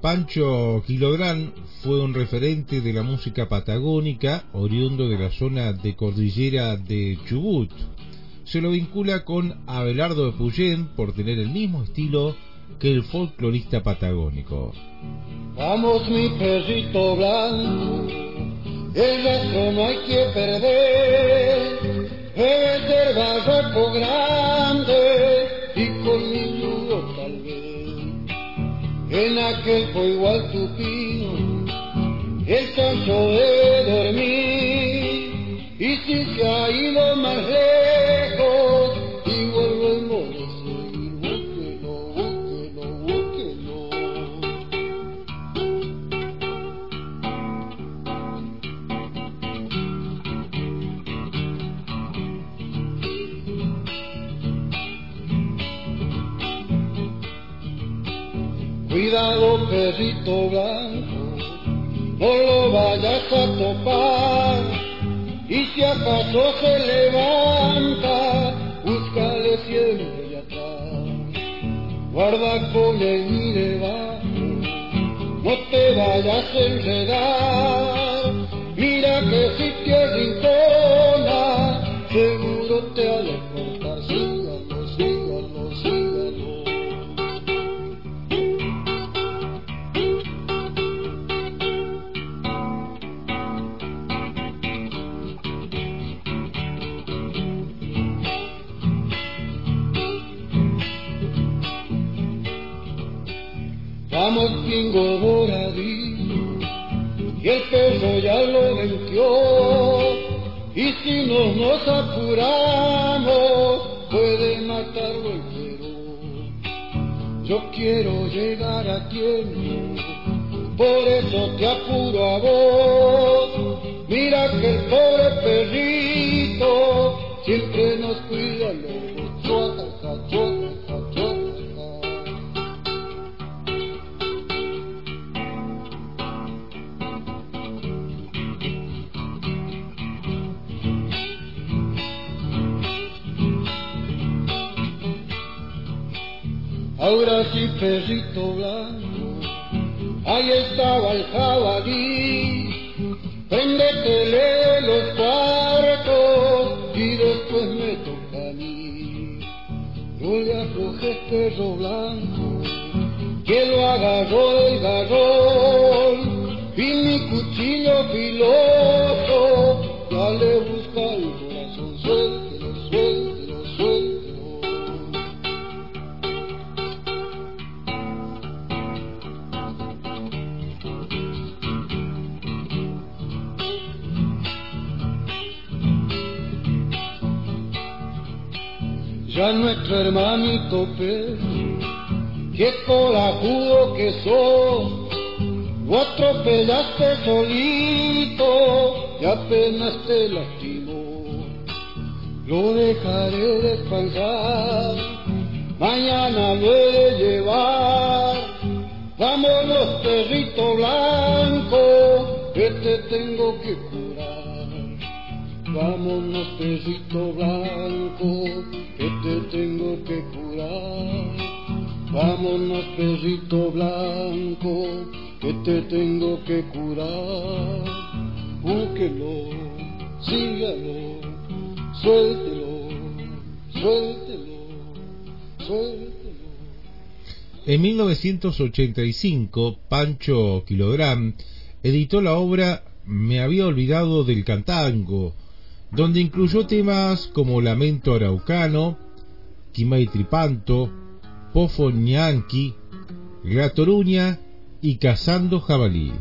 Pancho Quilodrán fue un referente de la música patagónica, oriundo de la zona de cordillera de Chubut. Se lo vincula con Abelardo de Puyén por tener el mismo estilo que el folclorista patagónico. Vamos mi perrito blanco, el rastro no hay que perder, aquel fue igual tu pino, el canso de perrito blanco, no lo vayas a topar. Y si acaso se levanta, búscale siempre atrás. Guarda con el mi debajo, no te vayas a enredar. Mira que si Vamos pingo doradillo y el peso ya lo venció y si no nos apuramos puede matarlo entero. Yo quiero llegar a tiempo, por eso te apuro a vos. Mira que el pobre perrito siempre nos cuida los Ahora sí, perrito blanco, ahí estaba el jabalí. Préndetele los cuartos y después me toca a mí. No le aflojes, perro blanco, que lo agarró del garrón. Ya nuestro hermanito perro, que colajudo que sos, lo atropellaste solito y apenas te lastimó. Lo dejaré descansar, mañana lo he de llevar. Vámonos, perrito blanco, que te tengo que curar. Vámonos, perrito blanco, que te tengo que curar. Vámonos, perrito blanco, que te tengo que curar. Búsquelo, sígalo, suéltelo, suéltelo, suéltelo. En 1985, Pancho Kilográn editó la obra Me había olvidado del cantango, donde incluyó temas como Lamento Araucano, Quimay Tripanto, Pofo Ñanqui, y Cazando Jabalí.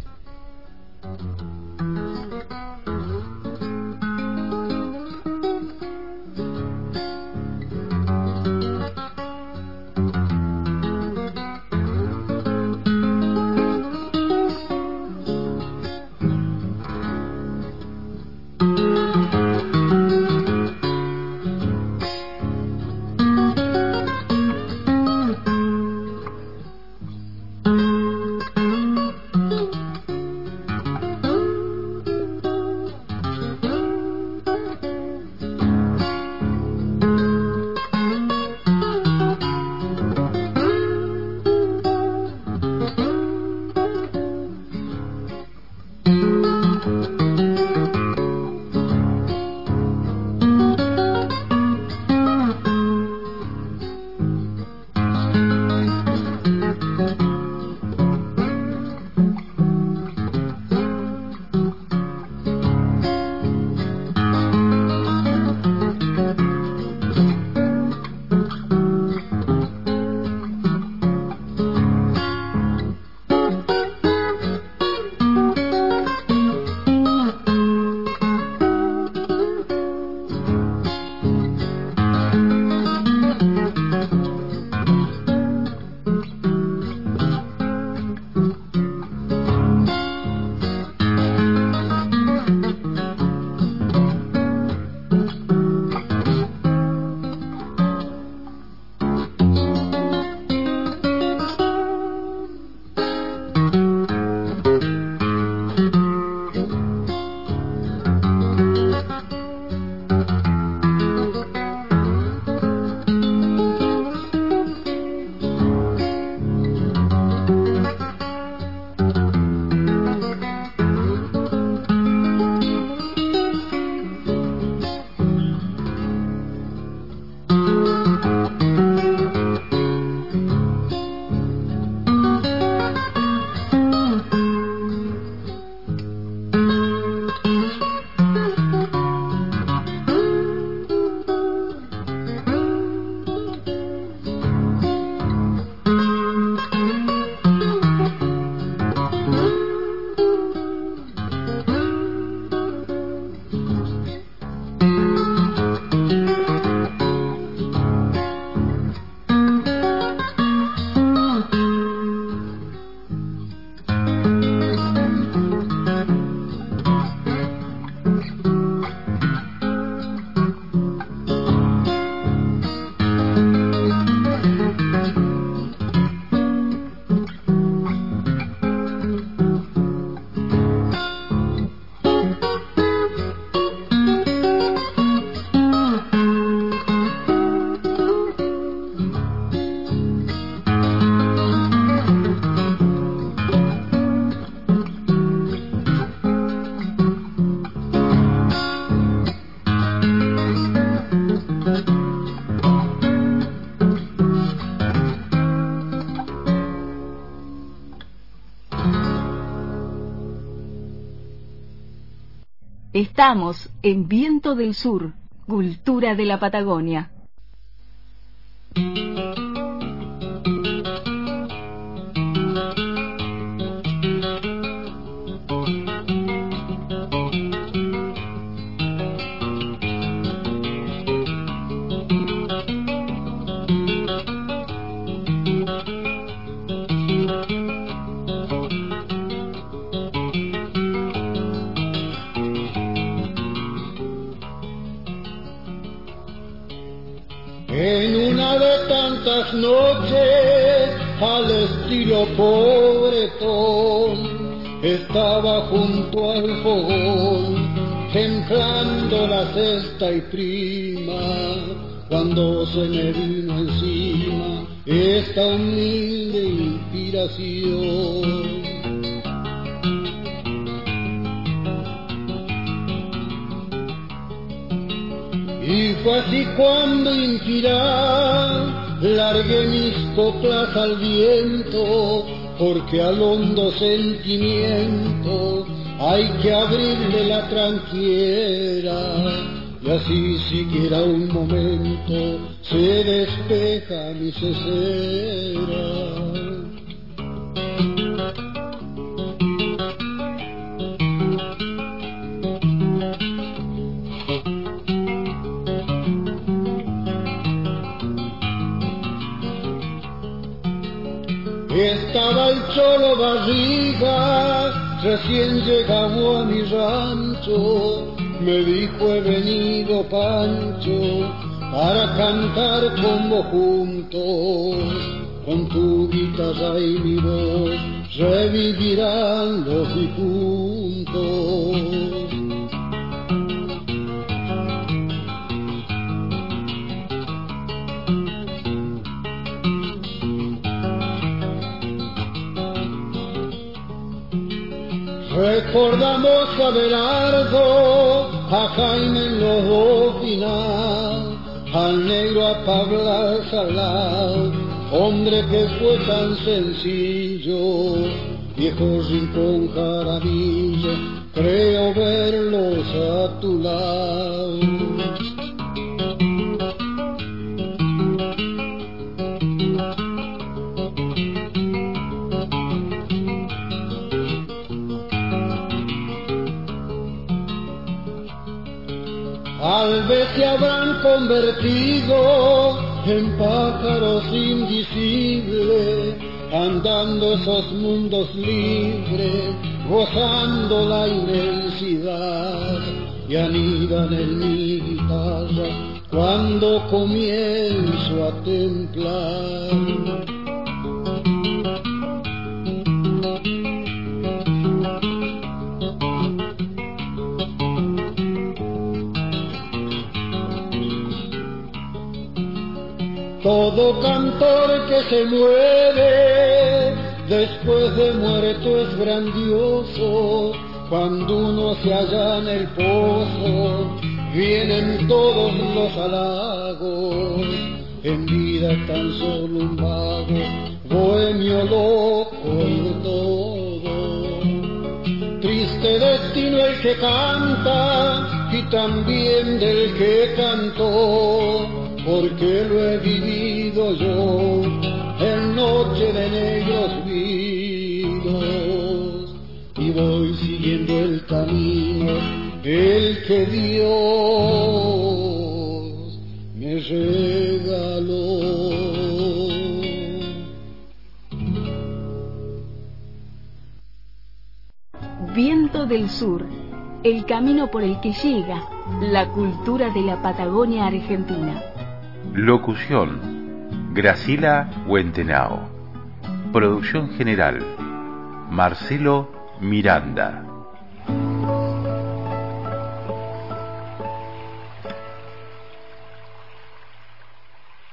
Estamos en Viento del Sur, Cultura de la Patagonia. Noches al estilo pobretón estaba junto al fogón templando la cesta y prima cuando se me vino encima esta humilde inspiración Y fue así cuando inspiraba largué mis coplas al viento, porque al hondo sentimiento hay que abrirle la tranquiera, y así siquiera un momento se despeja mi cesera. Recién llegado a mi rancho, me dijo he venido Pancho para cantar como juntos, con tu guitarra y mi voz revivirán los difuntos. Recordamos a Belardo, a Jaime final, al negro a Pablo Salado, hombre que fue tan sencillo, viejo rincón jaramillo, creo verlos a tu lado. Convertido en pájaros invisibles, andando esos mundos libres, gozando la inmensidad, y anidan en mi guitarra cuando comienzo a templar. Cantor que se muere después de muerto es grandioso. Cuando uno se halla en el pozo, vienen todos los halagos. En vida tan solo un vago, bohemio loco de todo. Triste destino el que canta y también del que cantó porque lo he vivido yo en noche de negros vinos y voy siguiendo el camino el que Dios me regaló. Viento del Sur, el camino por el que llega la cultura de la Patagonia Argentina. Locución, Gracila Huentenao. Producción general, Marcelo Miranda.